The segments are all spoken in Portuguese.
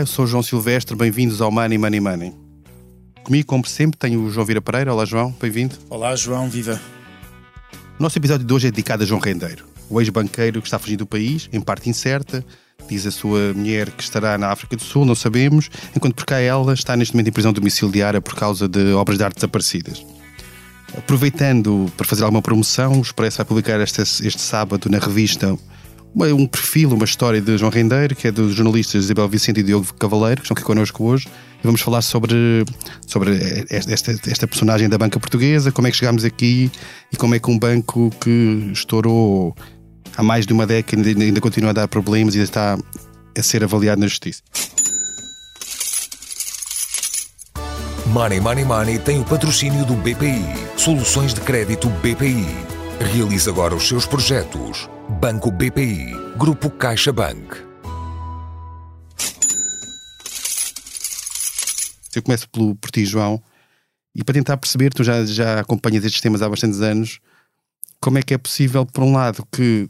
Olá, eu sou João Silvestre, bem-vindos ao Money Money Money. Comigo, como sempre, tenho o João Vira Pereira. Olá, João, bem-vindo. Olá, João, viva. O nosso episódio de hoje é dedicado a João Rendeiro, o ex-banqueiro que está fugindo do país, em parte incerta. Diz a sua mulher que estará na África do Sul, não sabemos, enquanto por cá ela está neste momento em prisão domiciliária por causa de obras de arte desaparecidas. Aproveitando para fazer alguma promoção, o Expresso vai publicar este, este sábado na revista um perfil, uma história de João Rendeiro, que é dos jornalistas Isabel Vicente e Diogo Cavaleiro, que estão aqui connosco hoje. E vamos falar sobre, sobre esta, esta personagem da banca portuguesa, como é que chegámos aqui e como é que um banco que estourou há mais de uma década ainda, ainda continua a dar problemas e ainda está a ser avaliado na justiça. Money Money Money tem o patrocínio do BPI. Soluções de crédito BPI. Realize agora os seus projetos. Banco BPI. Grupo CaixaBank. Eu começo pelo, por ti, João, e para tentar perceber, tu já, já acompanhas estes temas há bastantes anos, como é que é possível, por um lado, que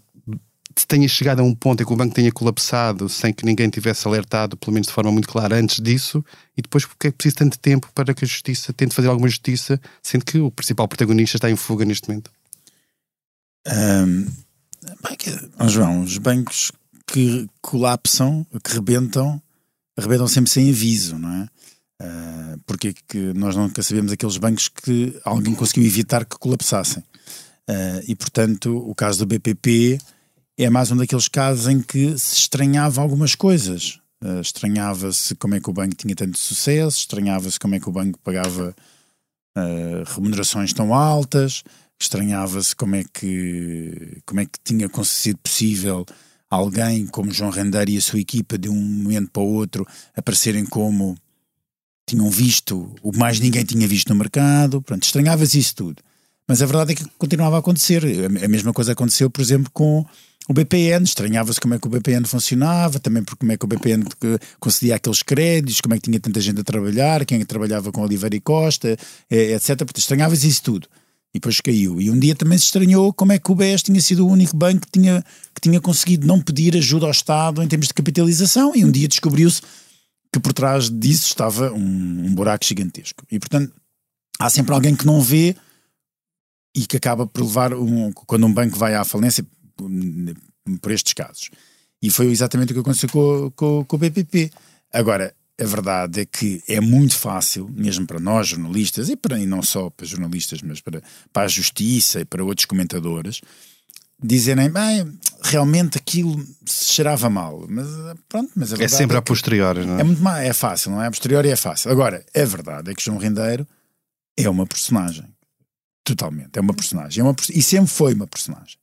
tenha chegado a um ponto em que o banco tenha colapsado sem que ninguém tivesse alertado, pelo menos de forma muito clara, antes disso, e depois porque é preciso tanto tempo para que a justiça tente fazer alguma justiça, sendo que o principal protagonista está em fuga neste momento? Um, João, os bancos que colapsam, que rebentam, rebentam sempre sem aviso, não é? Uh, porque é que nós nunca sabemos aqueles bancos que alguém conseguiu evitar que colapsassem. Uh, e, portanto, o caso do BPP é mais um daqueles casos em que se estranhava algumas coisas. Uh, estranhava-se como é que o banco tinha tanto sucesso, estranhava-se como é que o banco pagava remunerações tão altas, estranhava-se como é que como é que tinha sido possível alguém como João Rendeiro e a sua equipa de um momento para o outro aparecerem como tinham visto o mais ninguém tinha visto no mercado, pronto, estranhava-se isso tudo. Mas a verdade é que continuava a acontecer. A mesma coisa aconteceu, por exemplo, com o BPN, estranhava-se como é que o BPN funcionava, também por como é que o BPN concedia aqueles créditos, como é que tinha tanta gente a trabalhar, quem é trabalhava com Oliveira e Costa, etc. Portanto, estranhava-se isso tudo. E depois caiu. E um dia também se estranhou como é que o BES tinha sido o único banco que tinha, que tinha conseguido não pedir ajuda ao Estado em termos de capitalização, e um dia descobriu-se que por trás disso estava um, um, buraco gigantesco. E portanto, há sempre alguém que não vê e que acaba por levar um, quando um banco vai à falência por estes casos. E foi exatamente o que aconteceu com, com, com o BPP. Agora, a verdade é que é muito fácil, mesmo para nós jornalistas, e, para, e não só para jornalistas, mas para, para a justiça e para outros comentadores, dizerem, bem, realmente aquilo se cheirava mal. Mas pronto, mas a é é sempre é a posteriori, não é? É muito mal, é fácil, não é? A posteriori é fácil. Agora, a verdade é que João Rendeiro é uma personagem. Totalmente. É uma personagem. É uma, e sempre foi uma personagem.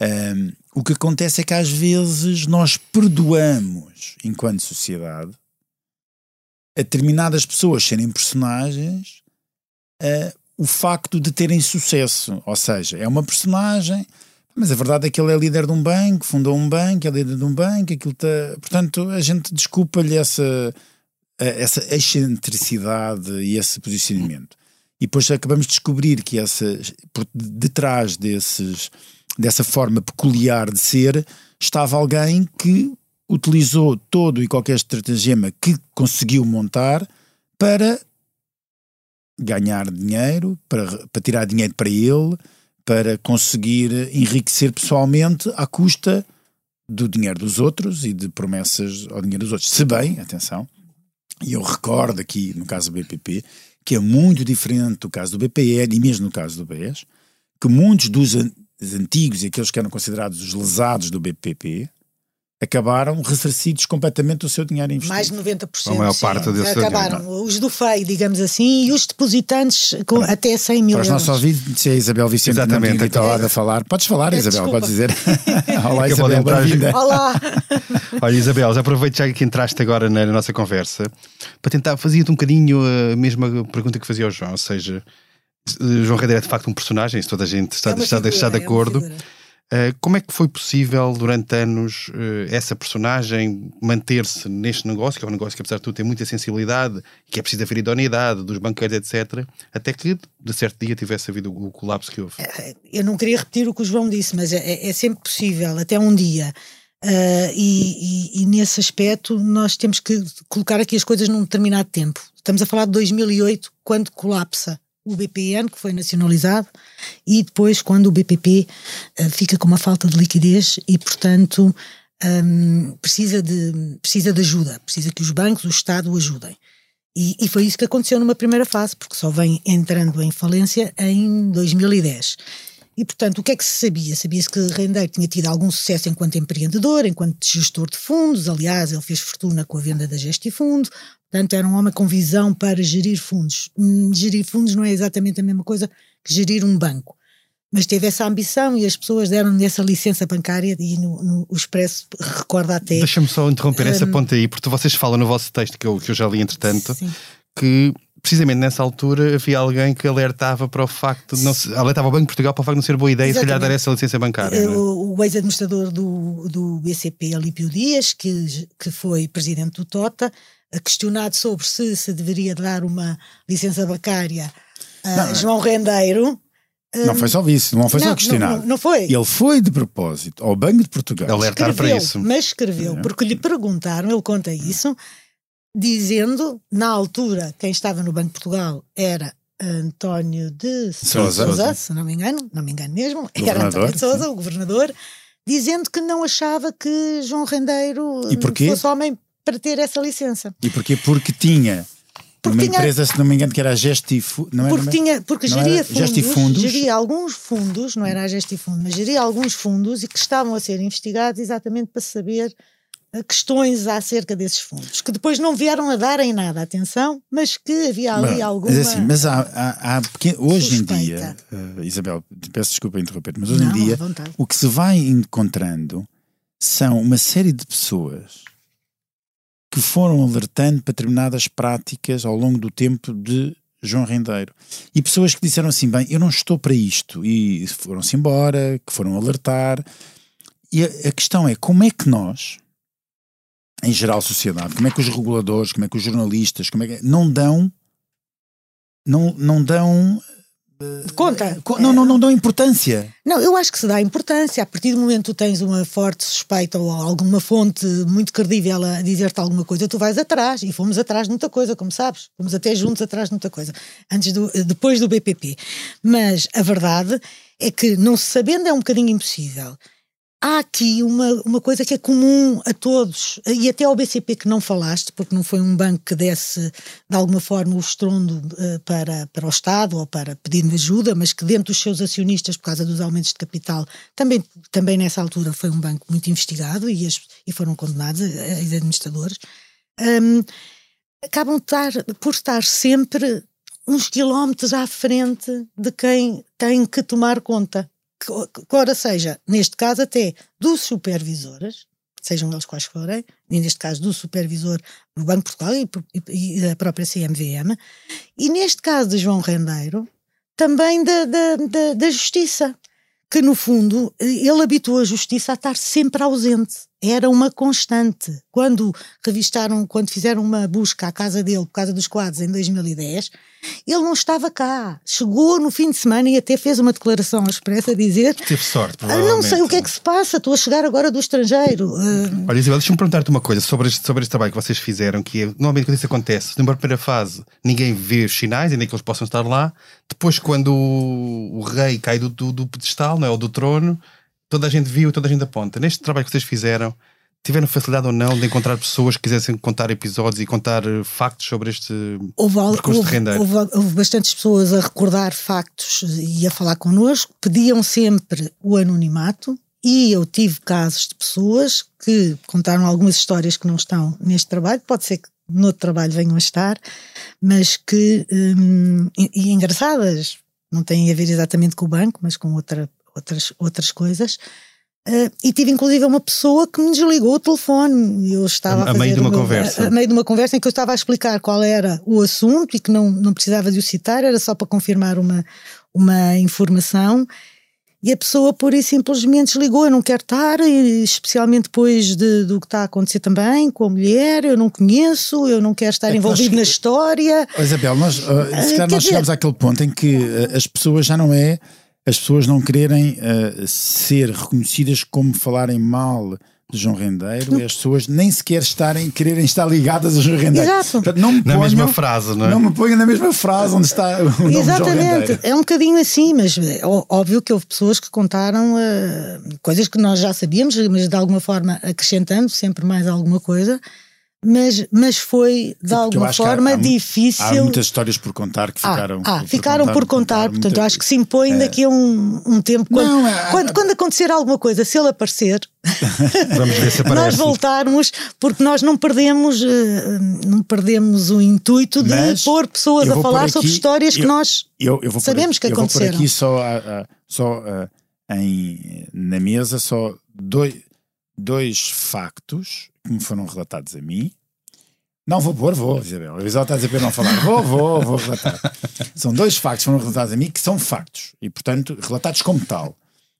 Um, o que acontece é que às vezes nós perdoamos, enquanto sociedade, a determinadas pessoas serem personagens uh, o facto de terem sucesso. Ou seja, é uma personagem mas a verdade é que ele é líder de um banco, fundou um banco, é líder de um banco, aquilo está. Portanto, a gente desculpa-lhe essa, essa excentricidade e esse posicionamento. E depois acabamos de descobrir que essa, por detrás desses, dessa forma peculiar de ser estava alguém que utilizou todo e qualquer estratagema que conseguiu montar para ganhar dinheiro, para, para tirar dinheiro para ele, para conseguir enriquecer pessoalmente à custa do dinheiro dos outros e de promessas ao dinheiro dos outros. Se bem, atenção, e eu recordo aqui no caso do BPP, que é muito diferente do caso do BPN e mesmo no caso do BES, que muitos dos antigos e aqueles que eram considerados os lesados do BPP acabaram ressarcidos completamente do seu dinheiro investido. Mais de 90%. A maior parte desse acabaram. Dinheiro. Os do FEI, digamos assim, e os depositantes com Para, até 100 mil euros. Para os nossos ouvintes, é a Isabel Vicente Exatamente. que está lá a falar. Podes falar, é, Isabel, podes dizer. Olá, Isabel, bem-vinda. Olá. Olha, Isabel, já aproveito já que entraste agora na nossa conversa para tentar fazer-te um bocadinho a mesma pergunta que fazia ao João, ou seja, João Redeira é de facto um personagem, se toda a gente está, é está, figura, está de é acordo. É como é que foi possível durante anos uh, essa personagem manter-se neste negócio, que é um negócio que apesar de tudo tem muita sensibilidade, que é preciso haver idoneidade dos banqueiros, etc., até que de certo dia tivesse havido o, colapso que houve? Eu não queria repetir o que o João disse, mas é, é sempre possível, até um dia. Uh, e, e, e, nesse aspecto nós temos que colocar aqui as coisas num determinado tempo. Estamos a falar de 2008, quando colapsa o BPN, que foi nacionalizado, e depois quando o BPP uh, fica com uma falta de liquidez e, portanto, um, precisa, de, precisa de ajuda, precisa que os bancos, o Estado o ajudem. E, e, foi isso que aconteceu numa primeira fase, porque só vem entrando em falência em 2010. E, portanto, o que é que se sabia? Sabia-se que Rendeiro tinha tido algum sucesso enquanto empreendedor, enquanto gestor de fundos. Aliás, ele fez fortuna com a venda da Gestifundo. Portanto, era um homem com visão para gerir fundos. Hum, gerir fundos não é exatamente a mesma coisa que gerir um banco. Mas teve essa ambição e as pessoas deram-lhe essa licença bancária e no, no o Expresso recorda até. Deixa-me só interromper um, essa ponta aí, porque vocês falam no vosso texto, que eu, que eu já li entretanto, sim. que precisamente nessa altura havia alguém que alertava para o facto de não se, alertava o Banco de Portugal para o facto de não ser boa ideia Exatamente. se calhar dar essa licença bancária. É? O, o ex-administrador do, do BCP, Alípio Dias, que, que foi presidente do TOTA, questionado sobre se se deveria dar uma licença bancária a não, João Rendeiro. Não foi só isso, não foi não, só questionado. Não, não, foi. Ele foi de propósito ao Banco de Portugal. Alertar para isso. Mas escreveu, é. porque lhe perguntaram, ele conta isso, dizendo, na altura, quem estava no Banco de Portugal era António de Souza, Sousa, se não me engano, não me engano mesmo, era António de Souza, o governador, dizendo que não achava que João Rendeiro fosse homem para ter essa licença. E porquê? Porque tinha porque uma tinha, empresa, se não me engano, que era a Gestifundo. Não porque, tinha, porque geria fundos, geria alguns fundos, não era a Gestifundo, mas geria alguns fundos e que estavam a ser investigados exatamente para saber questões acerca desses fundos, que depois não vieram a dar em nada atenção, mas que havia ali mas, alguma. Mas, assim, mas há, há, há hoje suspeita. em dia, uh, Isabel, peço desculpa interromper, mas hoje não, em dia o que se vai encontrando são uma série de pessoas que foram alertando para determinadas práticas ao longo do tempo de João Rendeiro. E pessoas que disseram assim: bem, eu não estou para isto, e foram-se embora, que foram alertar. E a, a questão é como é que nós em geral, sociedade, como é que os reguladores, como é que os jornalistas, como é que não dão não, não dão de conta. Não, não, não dão importância. Não, eu acho que se dá importância. A partir do momento que tu tens uma forte suspeita ou alguma fonte muito credível a dizer-te alguma coisa, tu vais atrás. E fomos atrás de muita coisa, como sabes. Fomos até juntos atrás de muita coisa. Antes do, depois do BPP. Mas a verdade é que, não se sabendo, é um bocadinho impossível há aqui uma, uma coisa que é comum a todos, e até ao BCP que não falaste, porque não foi um banco que desse de alguma forma o estrondo uh, para, para o Estado ou para pedir ajuda, mas que dentro dos seus acionistas, por causa dos aumentos de capital, também, também nessa altura foi um banco muito investigado e, as, e foram condenados, os administradores, um, acabam estar, por estar sempre uns quilómetros à frente de quem tem que tomar conta ora seja, neste caso até dos supervisores, sejam eles quais forem, e neste caso do supervisor do Banco de Portugal e, e, da própria CMVM, e neste caso de João Rendeiro, também da, da, da, da Justiça, que no fundo ele habituou a Justiça a estar sempre ausente era uma constante. Quando revistaram, quando fizeram uma busca à casa dele por causa dos quadros em 2010, ele não estava cá. Chegou no fim de semana e até fez uma declaração ao Expresso a dizer: Teve sorte, ah, Não sei o que é que se passa, estou a chegar agora do estrangeiro. Uh... Olha, Isabel, deixa-me perguntar-te uma coisa sobre este, sobre este trabalho que vocês fizeram, que é, normalmente quando isso acontece, numa primeira fase, ninguém vê os sinais, ainda que eles possam estar lá. Depois, quando o, o rei cai do, do, do pedestal, não é? ou do trono toda a gente viu, toda a gente aponta. Neste trabalho que vocês fizeram, tiveram facilidade ou não de encontrar pessoas que quisessem contar episódios e contar eh, factos sobre este houve, percurso houve, de? Houve, houve bastantes pessoas a recordar factos e a falar connosco, pediam sempre o anonimato. E eu tive casos de pessoas que contaram algumas histórias que não estão neste trabalho, pode ser que no trabalho venham a estar, mas que, hum, e, e engraçadas, não têm a ver exatamente com o banco, mas com outra outras, outras coisas. Uh, e tive inclusive uma pessoa que me desligou o telefone. Eu estava a, a, meio de uma meu, conversa. A, a, meio de uma conversa em que eu estava a explicar qual era o assunto e que não, não precisava de o citar, era só para confirmar uma, uma informação. E a pessoa, por isso, simplesmente desligou. Eu não quero estar, especialmente depois de, do que está a acontecer também com a mulher. Eu não conheço, eu não quero estar é envolvido nós, na história. Isabel, nós, uh, se calhar nós chegamos àquele ponto em que uh, as pessoas já não é as pessoas não quererem uh, ser reconhecidas como falarem mal de João Rendeiro e as pessoas nem sequer estarem, quererem estar ligadas a João Rendeiro. Exato. Portanto, não me Na ponham, mesma frase, não é? Não me ponham na mesma frase onde está o nome Exatamente, Rendeiro. é um bocadinho assim, mas é óbvio que houve pessoas que contaram eh, coisas que nós já sabíamos, mas de alguma forma acrescentando sempre mais alguma coisa, mas, mas foi de alguma que há- forma há mu- difícil. Há muitas histórias por contar que Ah, ficaram. ah, ficaram por contar, portanto, eu acho que se impõe daqui a um, um tempo. Quando, Não, é- quando, quando acontecer alguma coisa, se ele aparecer, Vamos ver se nós voltarmos, porque nós não perdemos, eh, não perdemos o intuito de Mas pôr pessoas a falar pôr sobre aqui- histórias que eu- nós. Eu, eu Sabemos pôr, que eu vou aconteceram. aqui só, a- só a- em, na mesa só dois, dois factos que me foram relatados a mim. Não vou pôr, vou, Isabel. Isabel está a dizer para não falar. Vou, vou, vou relatar. São dois factos que foram relatados a mim que são factos e, portanto, relatados como tal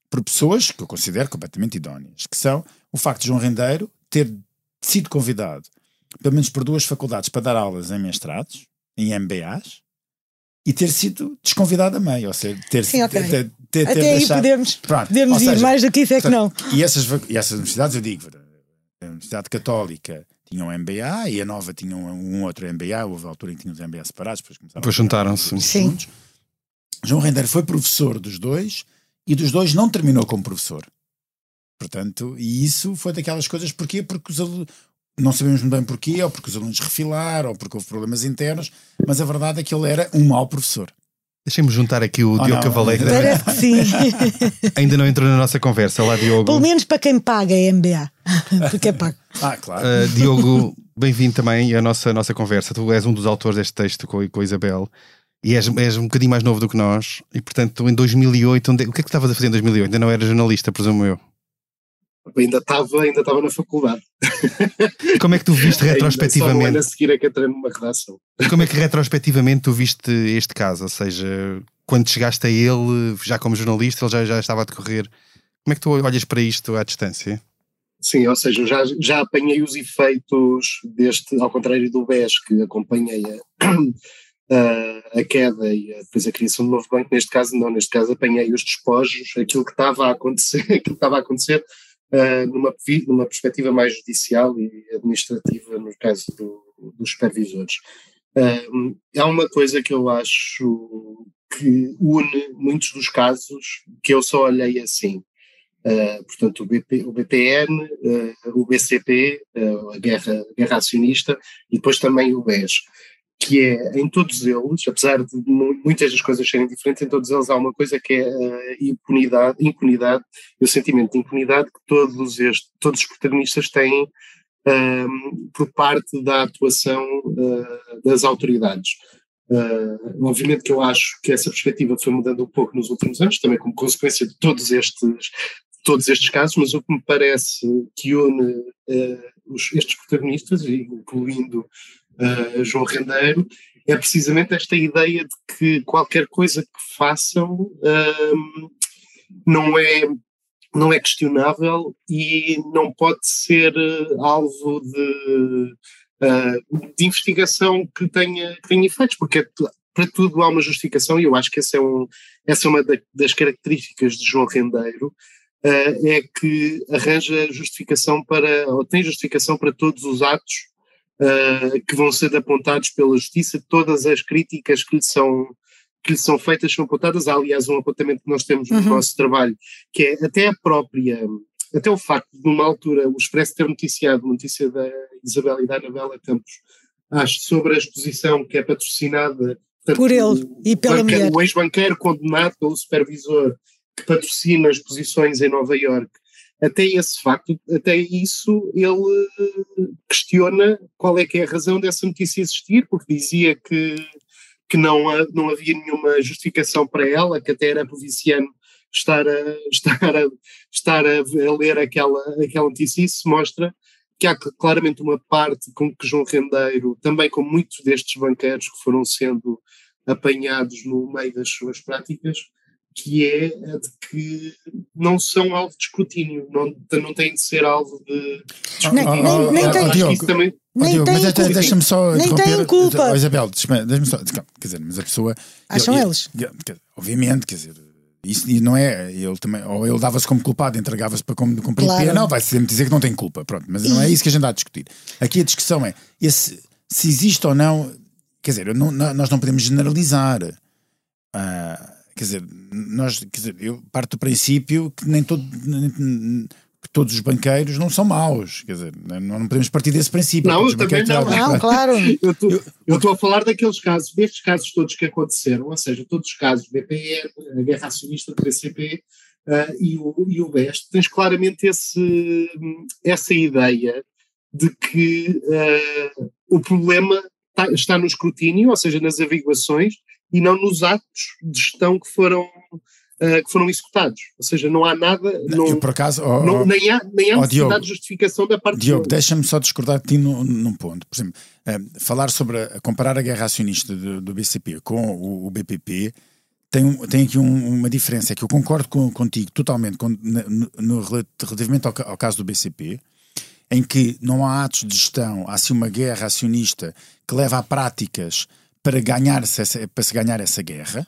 por pessoas que eu considero completamente idóneas, que são o facto de João Rendeiro ter sido convidado, pelo menos por duas faculdades, para dar aulas em mestrados, em MBAs, e ter sido desconvidado a meio, ou seja, ter, Sim, ok. ter, ter, ter Até aí deixado- podemos, Pronto, podemos ir, seja, mais do que isso é que não. E essas, e essas universidades, eu digo, Universidade Católica tinha um MBA e a Nova tinha um, um outro MBA, houve a altura em que tinham os MBA separados, depois começaram Depois juntaram-se. Sim. juntos. João Rendeiro foi professor dos dois e dos dois não terminou como professor. Portanto, e isso foi daquelas coisas, porquê? Porque os alunos, não sabemos muito bem porquê, ou porque os alunos refilaram, ou porque houve problemas internos, mas a verdade é que ele era um mau professor. Deixem-me juntar aqui o Oh, Diogo não. Cavaleiro. Parece que sim. Ainda não entrou na nossa conversa. Olá, Diogo. Pelo menos para quem paga é MBA. Porque é pago. Ah, claro. Uh, Diogo, bem-vindo também à nossa, à nossa conversa. Tu és um dos autores deste texto com, com a Isabel e és, és um bocadinho mais novo do que nós. E portanto, em 2008, onde- o que é que tu estavas a fazer em 2008? Ainda não eras jornalista, presumo eu. Ainda estava ainda estava na faculdade. Como é que tu viste Ainda só um ano retrospectivamente? a seguir é que entrei numa redação. Como é que retrospectivamente tu viste este caso? Ou seja, quando chegaste a ele, já como jornalista, ele já, já estava a decorrer. Como é que tu olhas para isto à distância? Sim, ou seja, já, já apanhei os efeitos deste, ao contrário do BES, que acompanhei a, a, a queda e a, depois a criação do novo banco, neste caso não, neste caso apanhei os despojos, aquilo que estava a acontecer, aquilo que estava a acontecer ah, numa, numa perspectiva mais judicial e administrativa, no caso do, dos supervisores. Ah, há uma coisa que eu acho que une muitos dos casos que eu só olhei assim. Uh, portanto, o, BP, o BPN, uh, o BCP, uh, a guerra, a guerra acionista, e depois também o BES, que é, em todos eles, apesar de mu- muitas das coisas serem diferentes, em todos eles há uma coisa que é a impunidade, impunidade e o sentimento de impunidade que todos, este, todos os protagonistas têm um, por parte da atuação uh, das autoridades. Uh, obviamente que eu acho que essa perspectiva foi mudando um pouco nos últimos anos, também como consequência de todos estes, todos estes casos, mas o que me parece que une uh, os, estes protagonistas, incluindo uh, João Rendeiro, é precisamente esta ideia de que qualquer coisa que façam um, não é não é questionável e não pode ser uh, alvo de uh, de investigação que tenha, que tenha efeitos, porque é para tudo há uma justificação, e eu acho que essa é, um, essa é uma da- das características de João Rendeiro, uh, é que arranja justificação para, ou tem justificação para todos os atos uh, que vão ser apontados pela justiça, todas as críticas que lhe são que lhe são feitas são apontadas. Há, aliás, um apontamento que nós temos no Uhum. nosso trabalho, que é até a própria até o facto de, numa altura, o Expresso ter noticiado, uma notícia da Isabel e da Anabela Campos, acho, sobre a exposição que é patrocinada portanto, Por ele o e pela banqueiro- mulher. O ex-banqueiro condenado pelo supervisor que patrocina exposições em Nova Iorque. Até esse facto, até isso, ele eh, questiona qual é que é a razão dessa notícia existir, porque dizia que, que não, não havia nenhuma justificação para ela, que até era provinciano estar a, estar a, estar a, ler aquela, aquela notícia. Isso mostra que há cl- claramente uma parte com que João Rendeiro, também com muitos destes banqueiros que foram sendo apanhados no meio das suas práticas, que é a de que não são alvo de escrutínio, não, não têm de ser alvo de. Nem- tem- que Diogo, isso também- Nem tem culpa. deixa-me só Nem interromper. têm culpa. Ó, Isabel, deixa-me deixa só. Quer dizer, mas a pessoa. Acham eu- eu- eles? eu- quer- obviamente, quer dizer, isso não é, ele também, ou ele dava-se como culpado, entregava-se para como cumprir Claro. pena, não, vai sempre dizer que não tem culpa, pronto, mas não é isso que a gente está a discutir. Aqui a discussão é esse, se existe ou não, quer dizer, não- não- nós não podemos generalizar. Ah, quer dizer, nós, quer dizer, eu parto do princípio que nem todo nem- que todos os banqueiros não são maus, quer dizer, não, não podemos partir desse princípio. Não, eu também não. Não, claro. Eu estou- a falar daqueles casos, destes casos todos que aconteceram, ou seja, todos os casos, BPN, a Guerra Acionista do BCP ah, e, o, e o BES, tens claramente esse, essa ideia de que ah, o problema tá- está no escrutínio, ou seja, nas averiguações, e não nos atos de gestão que foram, ah, que foram executados. Ou seja, não há nada, não, Eu, por acaso, oh, não- nem há, nem há oh, necessidade Diogo, de justificação da parte Diogo, deles. deixa-me só discordar de ti num, num ponto. Por exemplo, eh, falar sobre a, comparar a guerra acionista do, do BCP com o, o BPP tem, um- tem aqui um- uma diferença. É que eu concordo com- contigo totalmente com- no, no rela- relativamente ao, ao caso do BCP, em que não há atos de gestão, há sim uma guerra acionista que leva a práticas para, ganhar-se essa, para se ganhar essa guerra.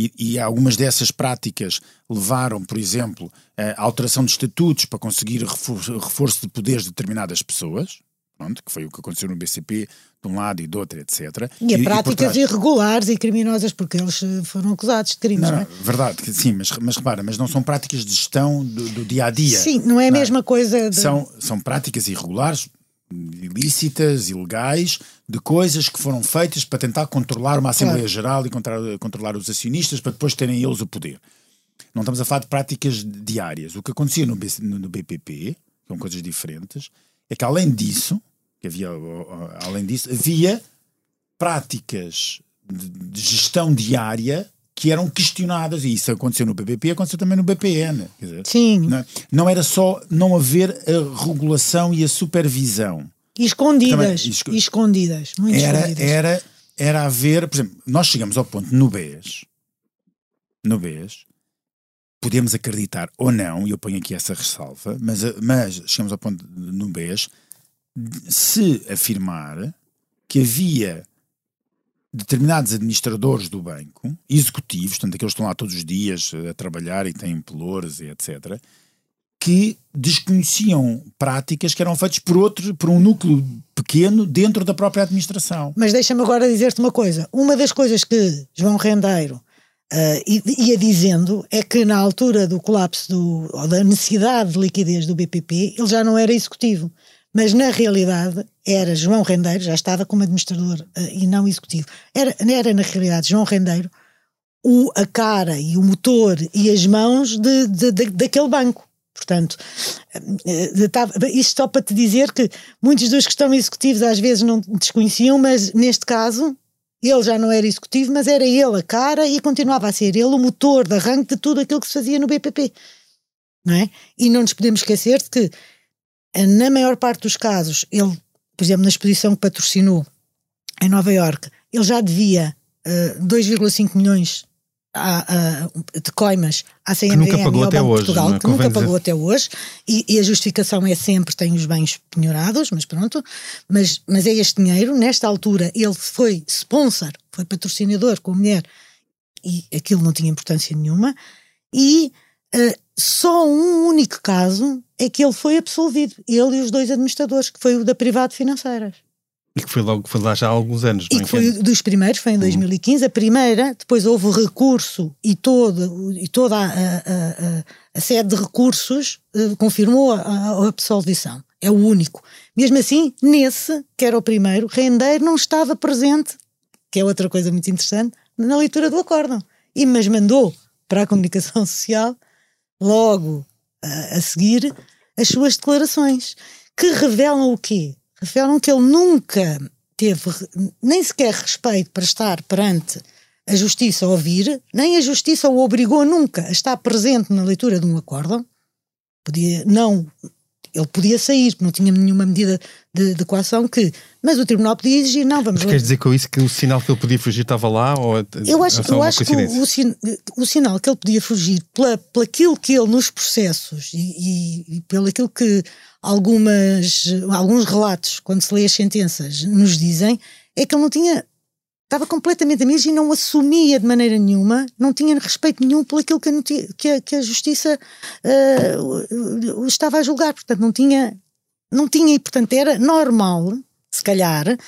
E, e algumas dessas práticas levaram, por exemplo, a alteração de estatutos para conseguir refor- reforço de poderes de determinadas pessoas, pronto, que foi o que aconteceu no BCP, de um lado e do outro, etc. E a por práticas trás- irregulares e criminosas, porque eles eh, foram acusados de crimes. Não, Não, não, é? verdade, que sim, mas, mas repara, mas não são práticas de gestão do, do dia a dia. Sim, não é a mesma coisa. De... São, são práticas irregulares, ilícitas, ilegais, de coisas que foram feitas para tentar controlar uma Assembleia Claro. Geral e controlar, controlar os acionistas para depois terem eles o poder. Não estamos a falar de práticas diárias. O que acontecia no, no- BPP, são coisas diferentes, é que além disso, que havia, além disso, havia práticas de gestão diária que eram questionadas, e isso aconteceu no BPP, aconteceu também no BPN. Dizer, Sim, não, não era só não haver a regulação e a supervisão. escondidas. Também, esco- escondidas. Muito Era, escondidas. era, era haver, por exemplo, nós chegamos ao ponto no BES, no BES, podemos acreditar ou não, e eu ponho aqui essa ressalva, mas, mas chegamos ao ponto no BES se afirmar que havia determinados administradores do banco, executivos, portanto, aqueles que estão lá todos os dias a trabalhar e têm pelouros e etc., que desconheciam práticas que eram feitas por outro, por um núcleo pequeno dentro da própria administração. Mas deixa-me agora dizer-te uma coisa. Uma das coisas que João Rendeiro i- ia dizendo é que na altura do colapso do, ou da necessidade de liquidez do BPP, ele já não era executivo. Mas na realidade era João Rendeiro, já estava como administrador ah, e não executivo. Era, era na realidade João Rendeiro o, a cara e o motor e as mãos de, de- de- daquele banco. Portanto, eh, eh, isto só para te dizer que muitos dos que estão executivos às vezes não desconheciam, mas neste caso ele já não era executivo, mas era ele a cara e continuava a ser ele o motor de arranque de tudo aquilo que se fazia no BPP. Não é? E não nos podemos esquecer de que, eh, na maior parte dos casos, ele, por exemplo, na exposição que patrocinou em Nova Iorque, ele já devia eh, 2,5 milhões a- a- de coimas à CMVM nunca pagou ao até hoje, Portugal, é? que nunca dizer. pagou até hoje, e, e a justificação é sempre tem os bens penhorados, mas pronto, mas, mas é este dinheiro, nesta altura ele foi sponsor, foi patrocinador com a mulher, e aquilo não tinha importância nenhuma, e eh, só um único caso é que ele foi absolvido, ele e os dois administradores, que foi o da Privado Financeiras. E que foi logo foi lá já há alguns anos. E não é? que foi dos primeiros, foi em 2015. A primeira, depois houve o recurso e, todo, e toda a, a- a- a sede de recursos eh, confirmou a absolvição. É o único. Mesmo assim, nesse, que era o primeiro, Rendeiro não estava presente, que é outra coisa muito interessante, na leitura do acórdão. E mas mandou para a comunicação social, logo a, a seguir, as suas declarações, que revelam o quê? Revelam que ele nunca teve nem sequer respeito para estar perante a justiça a ouvir, nem a justiça o obrigou nunca a estar presente na leitura de um acórdão. Podia, não, ele podia sair, não tinha nenhuma medida de, de coação que, mas o tribunal podia exigir, não, vamos Mas queres dizer com isso que o sinal que ele podia fugir estava lá? Ou Eu acho, é eu acho que o, o, o sinal que ele podia fugir pela, pelo aquilo que ele nos processos e, e, e pelo aquilo que algumas, alguns relatos, quando se lê as sentenças, nos dizem, é que ele não tinha estava completamente a mesma e não assumia de maneira nenhuma, não tinha respeito nenhum por aquilo que a, que a, que a justiça uh, estava a julgar. Portanto, não tinha, não tinha, e portanto era normal, se calhar,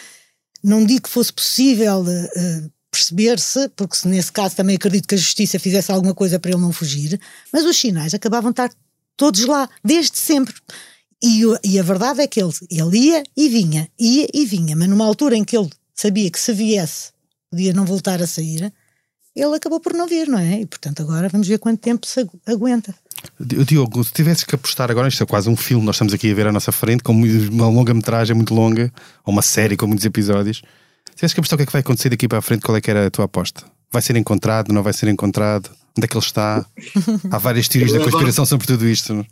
não digo que fosse possível uh, perceber-se, porque se nesse caso também acredito que a justiça fizesse alguma coisa para ele não fugir, mas os sinais acabavam de estar todos lá, desde sempre. E, e a verdade é que ele, ele ia e vinha, ia e vinha, mas numa altura em que ele sabia que se viesse podia não voltar a sair, ele acabou por não vir, não é? E portanto agora vamos ver quanto tempo se aguenta. Diogo, se tivesses que apostar agora, isto é quase um filme, nós estamos aqui a ver à nossa frente, com uma longa metragem muito longa, ou uma série com muitos episódios. Se tivesses que apostar o que é que vai acontecer daqui para a frente, qual é que era a tua aposta? Vai ser encontrado, não vai ser encontrado? Onde é que ele está? Há várias teorias da conspiração sobre tudo isto.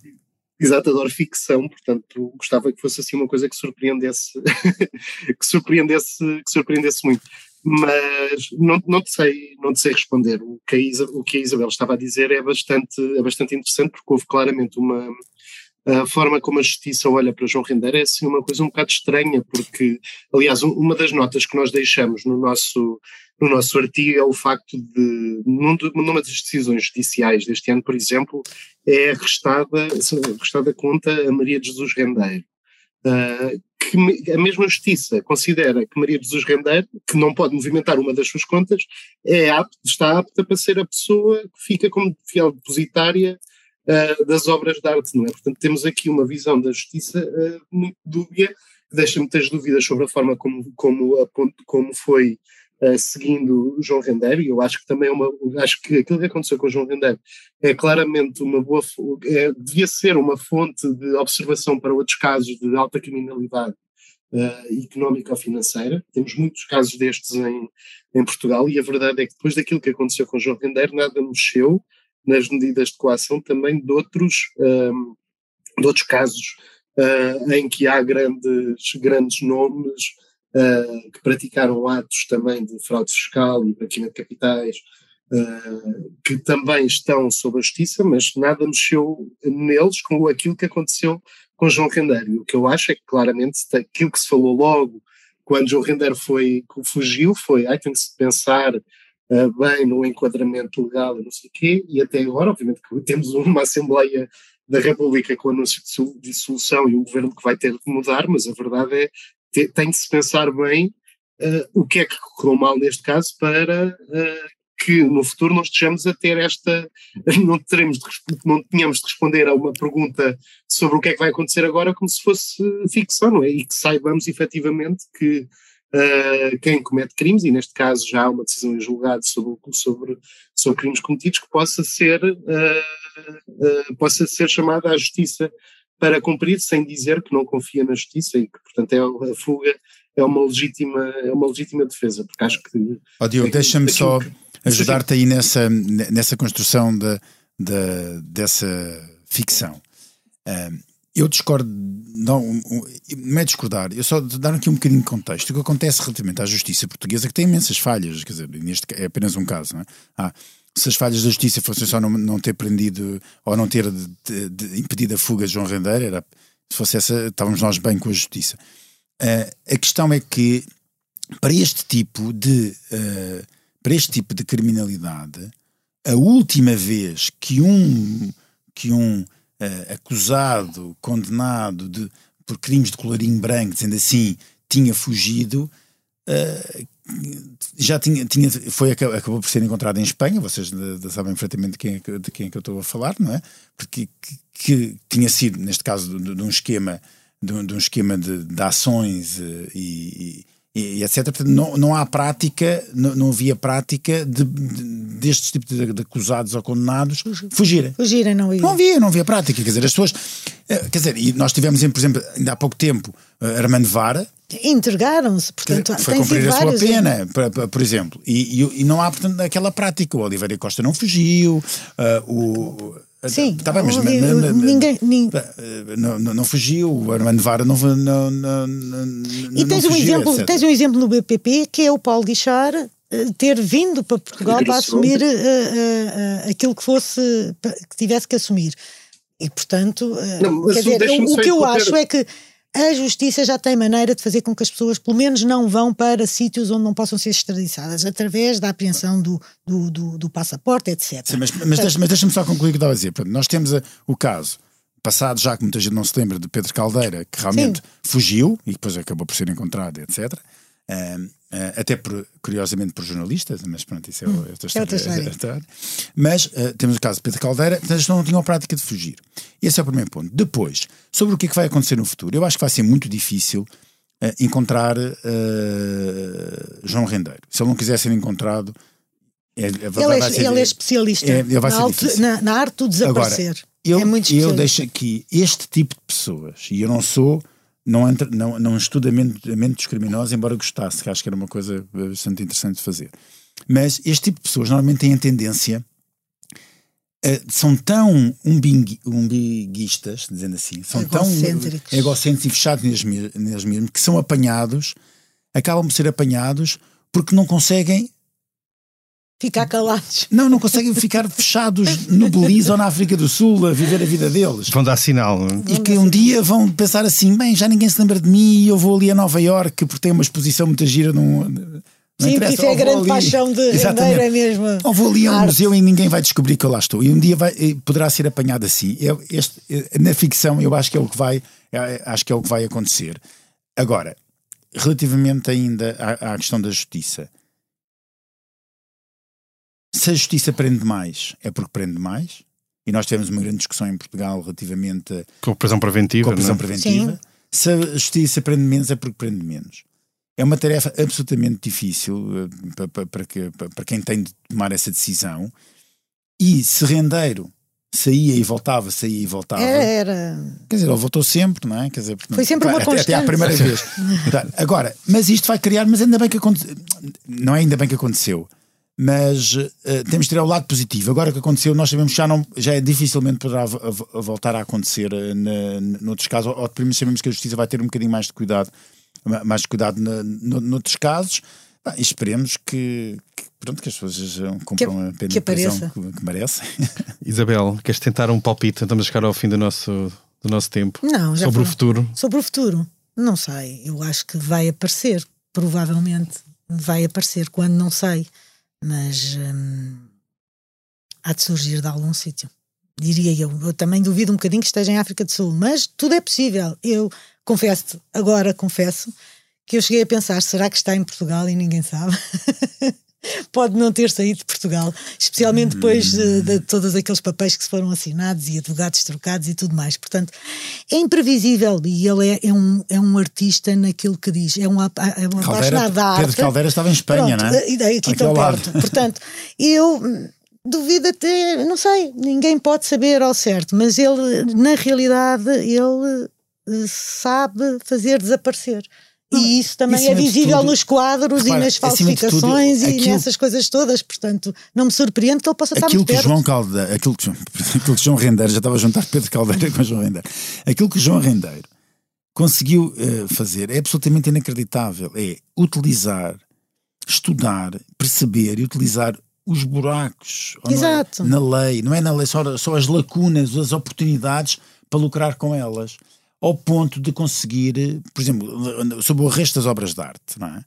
Exato, adoro ficção, portanto gostava que fosse assim uma coisa que surpreendesse, que surpreendesse, que surpreendesse muito. Mas não, não, te sei, não te sei responder. O que, a Isa, o que a Isabel estava a dizer é bastante, é bastante interessante, porque houve claramente uma, a forma como a justiça olha para João Rendeiro é assim uma coisa um bocado estranha, porque, aliás, uma das notas que nós deixamos no nosso, no nosso artigo é o facto de, numa das decisões judiciais deste ano, por exemplo, é arrestada, arrestada conta a Maria de Jesus Rendeiro. Uh, que a mesma justiça considera que Maria Jesus Rendeiro, que não pode movimentar uma das suas contas, é apta, está apta para ser a pessoa que fica como fiel depositária uh, das obras de arte, não é? Portanto, temos aqui uma visão da justiça uh, muito dúbia, que deixa muitas dúvidas sobre a forma como, como, como foi uh, seguindo João Rendeiro, e eu acho que também é uma, acho que aquilo que aconteceu com João Rendeiro é claramente uma boa, é, devia ser uma fonte de observação para outros casos de alta criminalidade uh, económica ou financeira. Temos muitos casos destes em, em Portugal e a verdade é que depois daquilo que aconteceu com João Rendeiro, nada mexeu nas medidas de coação também de outros, um, de outros casos uh, em que há grandes, grandes nomes uh, que praticaram atos também de fraude fiscal e branqueamento de capitais, uh, que também estão sob a justiça, mas nada mexeu neles com aquilo que aconteceu com João Rendeiro. O que eu acho é que claramente aquilo que se falou logo quando João Rendeiro foi, fugiu foi, ai, tem que se pensar uh, bem no enquadramento legal e não sei o quê, e até agora, obviamente, que temos uma Assembleia da República com anúncio de dissolução e um governo que vai ter de mudar, mas a verdade é tem de se pensar bem uh, o que é que correu mal neste caso para uh, que no futuro não estejamos a ter esta, não teremos de, não tenhamos de responder a uma pergunta sobre o que é que vai acontecer agora como se fosse ficção, não é? E que saibamos efetivamente que uh, quem comete crimes, e neste caso já há uma decisão em julgado sobre, sobre, sobre crimes cometidos, que possa ser, uh, uh, possa ser chamada à justiça para cumprir sem dizer que não confia na justiça e que, portanto, é a fuga é uma legítima, é uma legítima defesa, porque acho que... Oh, Diogo, deixa-me só ajudar-te aí nessa, nessa construção de, de, dessa ficção. Eu discordo, não, não é discordar, eu só dar aqui um bocadinho de contexto. O que acontece relativamente à justiça portuguesa, que tem imensas falhas, quer dizer, neste é apenas um caso, não é? Ah, se as falhas da justiça fossem só não, não ter prendido ou não ter de, de, impedido a fuga de João Rendeiro, era, se fosse essa, estávamos nós bem com a justiça. Uh, a questão é que para este tipo de uh, para este tipo de criminalidade, a última vez que um que um uh, acusado, condenado de, por crimes de colorinho branco, dizendo assim, tinha fugido, já tinha, tinha foi, acabou por ser encontrado em Espanha, vocês sabem perfeitamente de quem, é de quem é que eu estou a falar, não é? Porque que, que tinha sido, neste caso, de, de um esquema de, de, um esquema de, de ações eh, e, e, e, etc. Portanto, não, não há prática, não, não havia prática de, de, destes tipos de, de, acusados ou condenados fugirem. Fugirem, não havia. Não havia, não havia prática. Quer dizer, as pessoas. Eh, quer dizer, e nós tivemos, por exemplo, ainda há pouco tempo, eh, Armando Vara, Entregaram-se, portanto, foi cumprir a sua pena, por, por exemplo, e, e, e, não há, portanto, aquela prática. O Oliveira Costa não fugiu, uh, o. Sim, tá bem, mas ninguém, ninguém... Não, não, não, fugiu, o Armando Vara não, não, não, E tens, um fugiu, exemplo, tens um exemplo no BPP que é o Paulo Guichar eh, ter vindo para Portugal para assumir uh, uh, aquilo que fosse que tivesse que assumir. E portanto, não, quer dizer, o, o que eu acho é que a justiça já tem maneira de fazer com que as pessoas, pelo menos, não vão para sítios onde não possam ser extraditadas, através da apreensão do, do, do, do passaporte, etc. Sim, mas, mas, deixa, deixa-me só concluir o que estava a dizer. Portanto, nós temos a, o caso passado, já que muita gente não se lembra, de Pedro Caldeira, que realmente Sim. fugiu e depois acabou por ser encontrado, etc. Uh, uh, até por, curiosamente por jornalistas, mas pronto, isso é hum, outra história. É outra história. Mas uh, temos o caso de Pedro Caldeira, eles não tinham a prática de fugir. Esse é o primeiro ponto. Depois, sobre o que é que vai acontecer no futuro, eu acho que vai ser muito difícil uh, encontrar João Rendeiro. Se ele não quiser ser encontrado. É, é ele, é, ser, ele é especialista é, ele na, na, na, arte do desaparecer. Agora, eu, é muito eu deixo aqui este tipo de pessoas, e eu não sou não, entra, não, não estuda mentes criminosos, embora gostasse, que acho que era uma coisa bastante interessante de fazer. Mas este tipo de pessoas normalmente têm a tendência, uh, são tão umbing, umbiguistas, dizendo assim, são tão egocêntricos e fechados neles, neles mesmos, que são apanhados, acabam por ser apanhados porque não conseguem Ficar calados. Não, não conseguem ficar fechados no Belize ou na África do Sul a viver a vida deles. Vão dar sinal. Não? É? E que um dia vão pensar assim: bem, já ninguém se lembra de mim e eu vou ali a Nova York porque tem uma exposição muito gira num. Não Sim, isso é a grande ali, paixão de Rendeiro, é mesmo. Ou vou ali a um arte. museu e ninguém vai descobrir que eu lá estou. E um dia vai, eh, poderá ser apanhado assim. Eu, este, eh, na ficção, eu acho que é o que vai, é, acho que é o que vai acontecer. Agora, relativamente ainda à, à questão da justiça, se a justiça prende mais, é porque prende mais. E nós tivemos uma grande discussão em Portugal relativamente com a prisão preventiva. Com a prisão é? preventiva. Sim. Se a justiça prende menos, é porque prende menos. É uma tarefa absolutamente difícil para, para, para, para quem tem de tomar essa decisão. E se rendeiro saía e voltava, saía e voltava. Era, era. Quer dizer, ele voltou sempre, não é? Quer dizer, Foi sempre uma constante. Até, até à primeira vez. Agora, mas isto vai criar, mas ainda bem que aconteceu. Não é ainda bem que aconteceu mas uh, temos de tirar o lado positivo. Agora que aconteceu, nós sabemos que já, não, já é dificilmente poderá voltar a acontecer uh, na, noutros casos, ou, ou pelo menos sabemos que a justiça vai ter um bocadinho mais de cuidado, mais de cuidado na, no, noutros casos. Ah, e esperemos que, que, pronto, que as pessoas cumpram que, a pena que, prisão que, que merecem. Isabel, queres tentar um palpite? Estamos a chegar ao fim do nosso, do nosso tempo. Não, já Sobre foi. o futuro. Sobre o futuro. Não sei. Eu acho que vai aparecer. Provavelmente vai aparecer. Quando não sei mas hum, há de surgir de algum sítio. Diria eu. Eu também duvido um bocadinho que esteja em África do Sul, mas tudo é possível. Eu confesso, agora confesso, que eu cheguei a pensar: será que está em Portugal e ninguém sabe? Pode não ter saído de Portugal, especialmente depois de, de, todos aqueles papéis que foram assinados e advogados trocados e tudo mais. Portanto, é imprevisível e ele é, é um, é um artista naquilo que diz. É um, é um apaixonado da arte. Pedro Caldeira estava em Espanha, Pronto, não é? E daí aqui tão perto. Portanto, eu duvido até, não sei, ninguém pode saber ao certo, mas ele, na realidade, ele eh, sabe fazer desaparecer. E isso também é visível nos quadros Repara, e nas falsificações tudo, e aquilo, nessas coisas todas. Portanto, não me surpreende que ele possa estar muito que João Caldeira, aquilo, que, aquilo que João Rendeiro, já estava a juntar Pedro Caldeira com João Rendeiro, aquilo que João Rendeiro conseguiu uh, fazer é absolutamente inacreditável. É utilizar, estudar, perceber e utilizar os buracos é, na lei, não é na lei, só, só as lacunas, as oportunidades para lucrar com elas ao ponto de conseguir, por exemplo, sobre o resto das obras de arte, não é?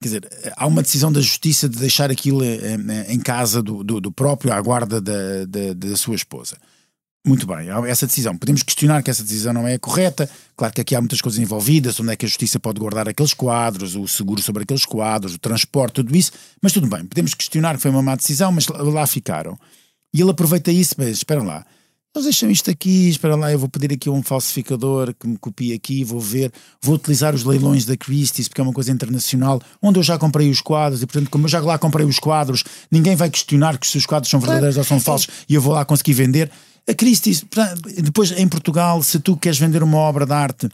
Quer dizer, há uma decisão da justiça de deixar aquilo eh, eh, em casa do, do, do próprio à guarda da, da, da, sua esposa. Muito bem, essa decisão. Podemos questionar que essa decisão não é correta. Claro que aqui há muitas coisas envolvidas, onde é que a justiça pode guardar aqueles quadros, o seguro sobre aqueles quadros, o transporte, tudo isso. Mas tudo bem, podemos questionar que foi uma má decisão, mas lá ficaram. E ele aproveita isso, mas esperam lá eles deixam isto aqui, espera lá, eu vou pedir aqui um falsificador que me copie aqui, vou ver, vou utilizar os leilões da Christie's, porque é uma coisa internacional, onde eu já comprei os quadros, e portanto, como eu já lá comprei os quadros, ninguém vai questionar que se os quadros são verdadeiros ou são falsos, e eu vou lá conseguir vender. A Christie's, depois em Portugal, se tu queres vender uma obra de arte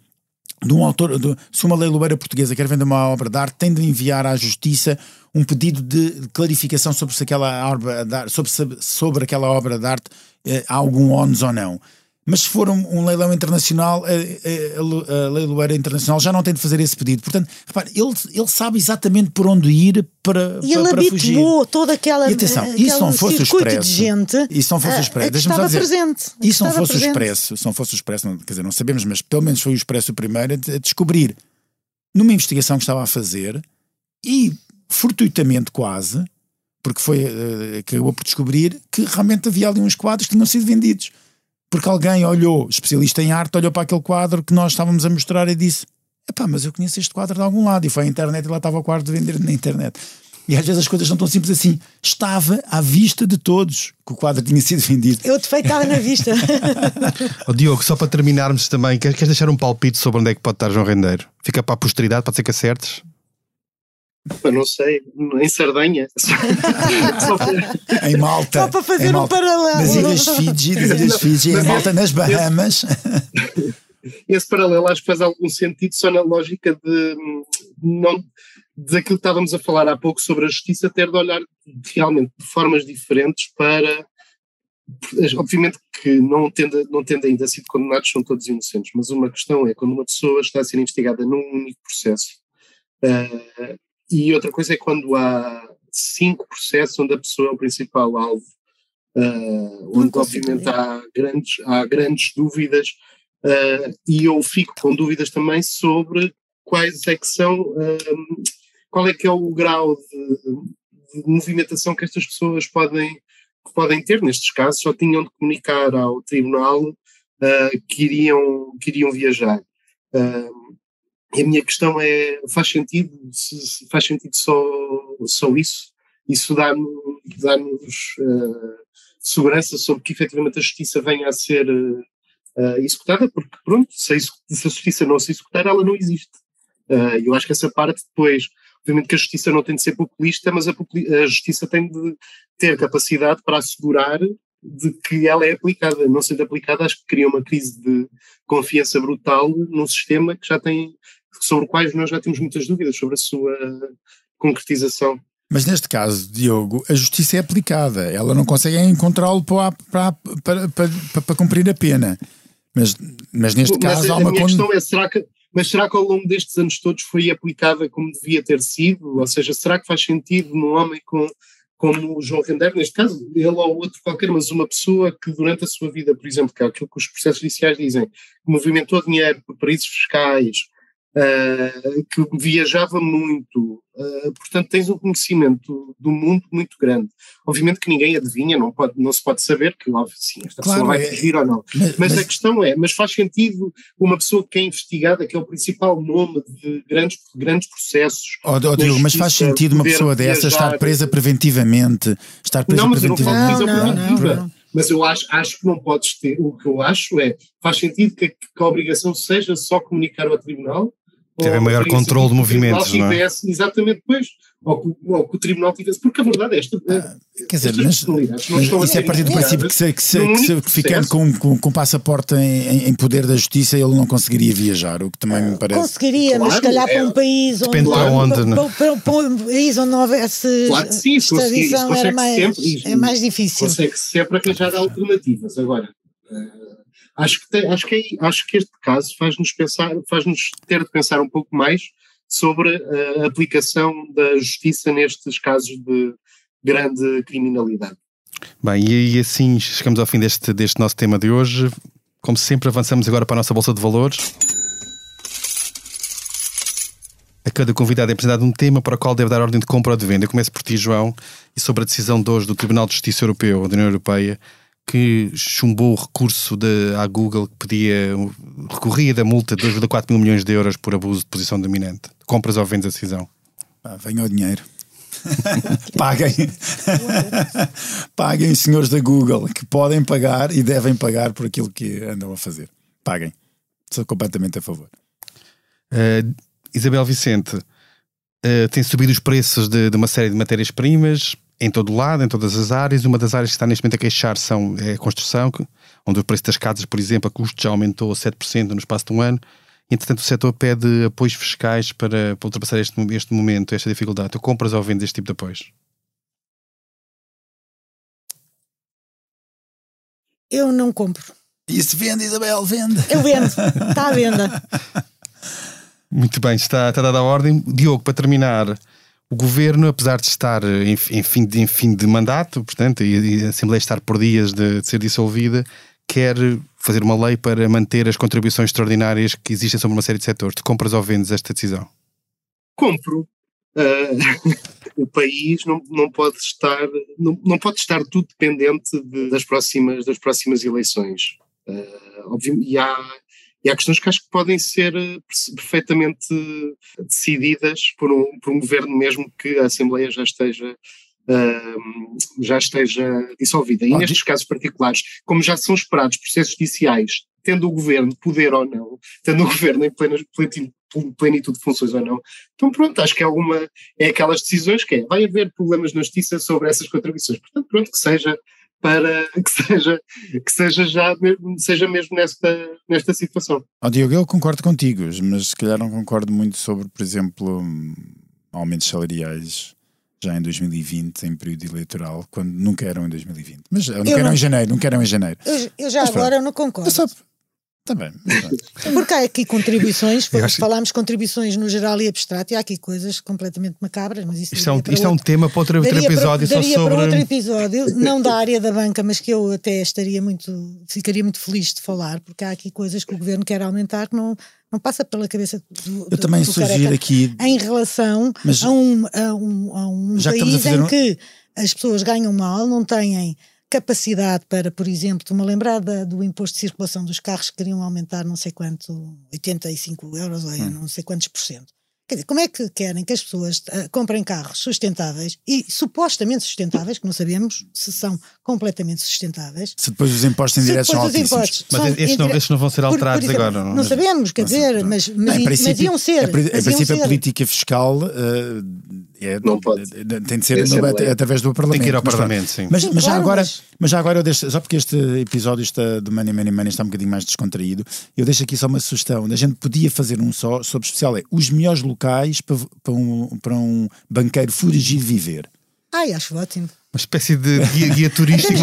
de um autor, de, se uma leiloeira portuguesa quer vender uma obra de arte, tem de enviar à justiça um pedido de clarificação sobre se aquela obra sobre, sobre aquela obra de arte eh, há algum ónus ou não. Mas se for um, um leilão internacional, a, a, a, leiloeira internacional já não tem de fazer esse pedido. Portanto, repare, ele, ele sabe exatamente por onde ir para, e para, ele fugir. habituou toda aquela. E atenção, isso não fosse o expresso. De gente, isso não fosse o expresso. Deixa-me só dizer. Presente, isso não fosse presente. o expresso. Se não fosse o expresso, não, quer dizer, não sabemos, mas pelo menos foi o expresso o primeiro a descobrir numa investigação que estava a fazer e fortuitamente quase, porque foi uh, acabou por descobrir que realmente havia ali uns quadros que tinham sido vendidos. Porque alguém olhou, especialista em arte, olhou para aquele quadro que nós estávamos a mostrar e disse: Epá, mas eu conheço este quadro de algum lado. E foi à internet e lá estava o quadro de vender na internet. E às vezes as coisas não tão simples assim. Estava à vista de todos que o quadro tinha sido vendido. Eu defeito estava na vista. oh, Diogo, só para terminarmos também, queres deixar um palpite sobre onde é que pode estar João Rendeiro? Fica para a posteridade, pode ser que acertes? Eu não sei, em Sardenha. em Malta. Só para fazer um paralelo. Nas Ilhas Fiji, nas Ilhas Fiji, em Malta, nas Bahamas. Esse, esse, paralelo acho que faz algum sentido só na lógica de não daquilo que estávamos a falar há pouco sobre a justiça ter de olhar realmente de formas diferentes para obviamente que não tendo, não tendo ainda sido condenados são todos inocentes, mas uma questão é quando uma pessoa está a ser investigada num único processo uh, e outra coisa é quando há cinco processos onde a pessoa é o principal alvo, uh, onde obviamente há grandes, há grandes dúvidas, uh, e eu fico com dúvidas também sobre quais é que são, uh, qual é que é o grau de, de movimentação que estas pessoas podem, podem ter. Nestes casos, só tinham de comunicar ao tribunal que, iriam, que iriam viajar. Uh, e a minha questão é, faz sentido, se, faz sentido só, só isso? Isso dá-nos dá uh, segurança sobre que efetivamente a justiça venha a ser uh, executada, porque pronto, se a, se a, justiça não se executar, ela não existe. Uh, eu acho que essa parte depois, obviamente que a justiça não tem de ser populista, mas a, a justiça tem de ter capacidade para assegurar de que ela é aplicada. Não sendo aplicada, acho que cria uma crise de confiança brutal num sistema que já tem sobre quais nós já temos muitas dúvidas sobre a sua concretização. Mas neste caso, Diogo, a justiça é aplicada, ela não consegue encontrá-lo para, para, para, para, para cumprir a pena. Mas, mas neste mas caso a, há uma. A minha questão é: será que, mas será que ao longo destes anos todos foi aplicada como devia ter sido? Ou seja, será que faz sentido num homem com, como o João Render, neste caso, ele ou outro qualquer, mas uma pessoa que durante a sua vida, por exemplo, que é aquilo que os processos judiciais dizem, movimentou dinheiro por paraísos fiscais, uh, que viajava muito, uh, portanto tens um conhecimento do mundo muito grande. Obviamente que ninguém adivinha, não, pode, não se pode saber que óbvio, sim, esta claro, pessoa vai é, fugir ou não. Mas, mas, a questão é, mas faz sentido uma pessoa que é investigada, que é o principal nome de grandes, grandes processos. Oh, oh Diogo, mas faz sentido uma pessoa dessa estar presa preventivamente? Estar presa não, mas preventivamente? Eu não, não, não, não, mas eu acho, acho que não podes ter. O que eu acho é faz sentido que, que a obrigação seja só comunicar ao tribunal Teve maior controle de movimentos, não é? Exatamente depois, ou que, ou que, o tribunal tivesse, porque a verdade é esta. Ah, quer dizer, mas, mas isso é a partir do princípio que, se, que, se, que, se, que ficando com, com, com passapaporte em, em, poder da justiça, ele não conseguiria viajar, o que também me parece. Conseguiria, claro, mas se calhar é, para um país onde, para, onde para, para, para, para, um país onde não houvesse claro sim, extradição era mais, sempre, é mais difícil. Consegue sempre arranjar alternativas. Agora. Uh, acho que, tem, acho que, é, acho que este caso faz-nos pensar, faz-nos ter de pensar um pouco mais sobre a aplicação da justiça nestes casos de grande criminalidade. Bem, e, assim chegamos ao fim deste, deste nosso tema de hoje. Como sempre, avançamos agora para a nossa Bolsa de Valores. A cada convidado é apresentado um tema para o qual deve dar ordem de compra ou de venda. Eu começo por ti, João, e sobre a decisão de hoje do Tribunal de Justiça Europeu, da União Europeia, que chumbou o recurso de, à Google que pedia, recorria da multa de 2,4 mil milhões de euros por abuso de posição dominante. Compras ou vendes a decisão? Ah, venha o dinheiro. Paguem. Paguem, senhores da Google, que podem pagar e devem pagar por aquilo que andam a fazer. Paguem. Sou completamente a favor. Uh, Isabel Vicente, uh, tem subido os preços de, de uma série de matérias-primas em todo lado, em todas as áreas. Uma das áreas que está neste momento a queixar são, é a construção, onde o preço das casas, por exemplo, a custo já aumentou 7% no espaço de um ano. Entretanto, o setor pede apoios fiscais para, para ultrapassar este, este momento, esta dificuldade. Tu compras ou vendes este tipo de apoios? Eu não compro. Isso vende, Isabel, vende. Eu vendo, está à venda. Muito bem, está, está dada a ordem. Diogo, para terminar, o governo, apesar de estar em, em fim, de, em fim de mandato, portanto, e, e a Assembleia estar por dias de, de ser dissolvida, quer fazer uma lei para manter as contribuições extraordinárias que existem sobre uma série de setores. Tu compras ou vendes esta decisão? Compro. Uh, o país não, não pode estar não, não pode estar tudo dependente de, das próximas das próximas eleições uh, obviamente, e há e há questões que acho que podem ser perfeitamente decididas por um, por um governo mesmo que a Assembleia já esteja Uh, já esteja dissolvida. E nestes casos particulares, como já são esperados processos judiciais, tendo o governo poder ou não, tendo o governo em plena plenitude de funções ou não, então pronto, acho que é alguma, é aquelas decisões que é, vai haver problemas na justiça sobre essas contribuições, portanto pronto, que seja para que seja, que seja já seja mesmo nesta, nesta situação. Oh, Diogo, eu concordo contigo, mas se calhar não concordo muito sobre, por exemplo, aumentos salariais já em 2020, em período eleitoral, quando nunca eram em 2020. Mas nunca eram não, em janeiro, nunca eram em janeiro. Eu, eu já mas, agora pronto, não concordo. Só, também. Porque há aqui contribuições, acho... falámos contribuições no geral e abstrato, e há aqui coisas completamente macabras, mas isso isto, é um, isto é um tema para outro, outro episódio para, só sobre. para outro episódio, não da área da banca, mas que eu até estaria muito, ficaria muito feliz de falar, porque há aqui coisas que o governo quer aumentar que não, não passa pela cabeça do, Eu também do sugiro aqui. Em relação mas, a um, a um, a um país em um... que as pessoas ganham mal, não têm capacidade para, por exemplo, estou-me a lembrar da, do imposto de circulação dos carros que queriam aumentar não sei quanto, 85 euros ou hum. não sei quantos por cento. Quer dizer, como é que querem que as pessoas uh, comprem carros sustentáveis e supostamente sustentáveis, que não sabemos se são completamente sustentáveis? Se depois os impostos indiretos são altíssimos. Mas estes não, estes não vão ser alterados por, por agora, não? Não sabemos, quer dizer, mas, mas, não, mas, mas iam ser. Em princípio, a política fiscal uh, é, não pode. tem de ser no, através do Parlamento. Tem que ir ao Parlamento, sim. Mas, mas, já agora, mas já agora eu deixo, só porque este episódio está, do Money Money Money está um bocadinho mais descontraído, eu deixo aqui só uma sugestão. A gente podia fazer um só sobre especial, é os melhores locais para, para, um, para um banqueiro fugir de viver. Ai, acho ótimo. Uma espécie de guia, guia turística.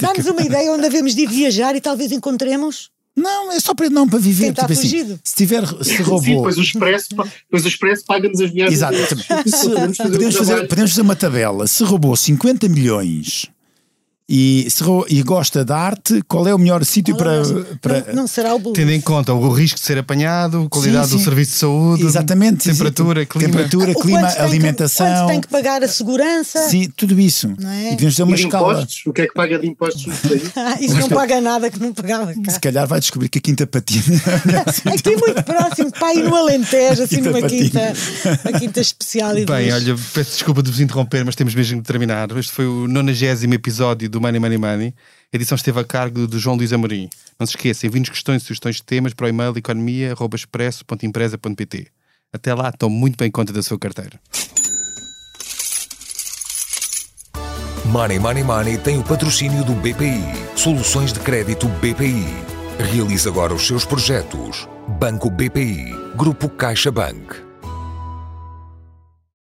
Dá-nos uma ideia onde devemos de ir viajar e talvez encontremos. Não, é só para, não, para viver. Tipo assim, se tiver se roubou. Sim, depois o Expresso, depois o expresso paga-nos as viagens. Exato. podemos, fazer, podemos fazer uma tabela. Se roubou 50 milhões e, se, e gosta de arte, qual é o melhor sítio para, para. Não, não, será o Blues. Tendo em conta o risco de ser apanhado, qualidade sim, sim. do serviço de saúde, Exatamente, temperatura, clima, temperatura, clima alimentação. Que, quanto tem que pagar a segurança. Sim, tudo isso. É? E devemos ter uma e escala. Impostos? O que é que paga de impostos Isso não paga nada que não pagava cá. Se calhar vai descobrir que a Quinta Patina. Aqui muito próximo, pai, no Alentejo, assim numa quinta, uma quinta especial. E Bem, olha, peço desculpa de vos interromper, mas temos mesmo de terminar. Este foi o 90 episódio do Money Money Money. A edição esteve a cargo de João Luís Amorim. Não se esqueçam, enviem-nos questões e sugestões de temas para o e-mail economia.expresso.empresa.pt. Até lá, tome muito bem conta da sua carteira. Money Money Money tem o patrocínio do BPI. Soluções de crédito BPI. Realize agora os seus projetos. Banco BPI. Grupo CaixaBank.